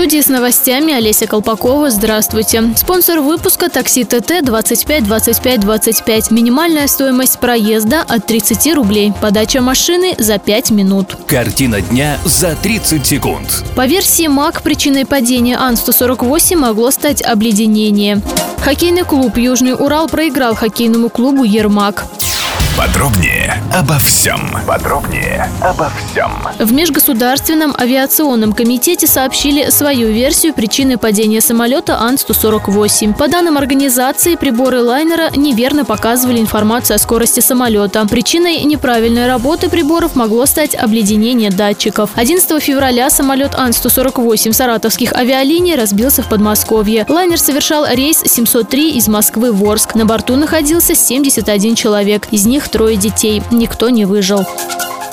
Студии с новостями Олеся Колпакова. Здравствуйте. Спонсор выпуска такси ТТ 25 25 25. Минимальная стоимость проезда от 30 рублей. Подача машины за 5 минут. Картина дня за 30 секунд. По версии МАК, причиной падения Ан-148 могло стать обледенение. Хоккейный клуб «Южный Урал» проиграл хоккейному клубу «Ермак». Подробнее обо всем. Подробнее обо всем. В Межгосударственном авиационном комитете сообщили свою версию причины падения самолета Ан-148. По данным организации, приборы лайнера неверно показывали информацию о скорости самолета. Причиной неправильной работы приборов могло стать обледенение датчиков. 11 февраля самолет Ан-148 саратовских авиалиний разбился в Подмосковье. Лайнер совершал рейс 703 из Москвы в Орск. На борту находился 71 человек. Из них трое детей. Никто не выжил.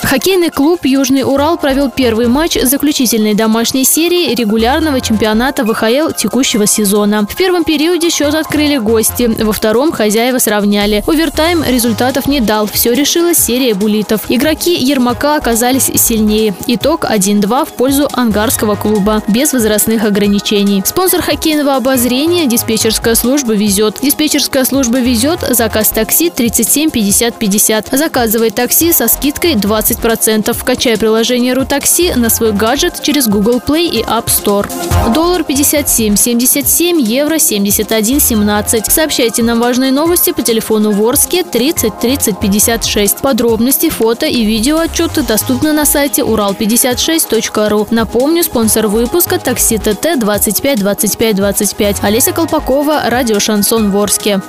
Хоккейный клуб «Южный Урал» провел первый матч заключительной домашней серии регулярного чемпионата ВХЛ текущего сезона. В первом периоде счет открыли гости, во втором хозяева сравняли. Овертайм результатов не дал, все решилась серия булитов. Игроки Ермака оказались сильнее. Итог 1-2 в пользу ангарского клуба, без возрастных ограничений. Спонсор хоккейного обозрения – диспетчерская служба «Везет». Диспетчерская служба «Везет» – заказ такси 37 50 50. Заказывай такси со скидкой 20 20%. Качай приложение «Рутакси» на свой гаджет через Google Play и App Store. Доллар 57,77, евро 71,17. Сообщайте нам важные новости по телефону Ворске 30 30 56. Подробности, фото и видео отчеты доступны на сайте урал56.ру. Напомню, спонсор выпуска такси ТТ 25 25 25. Олеся Колпакова, радио «Шансон Ворске».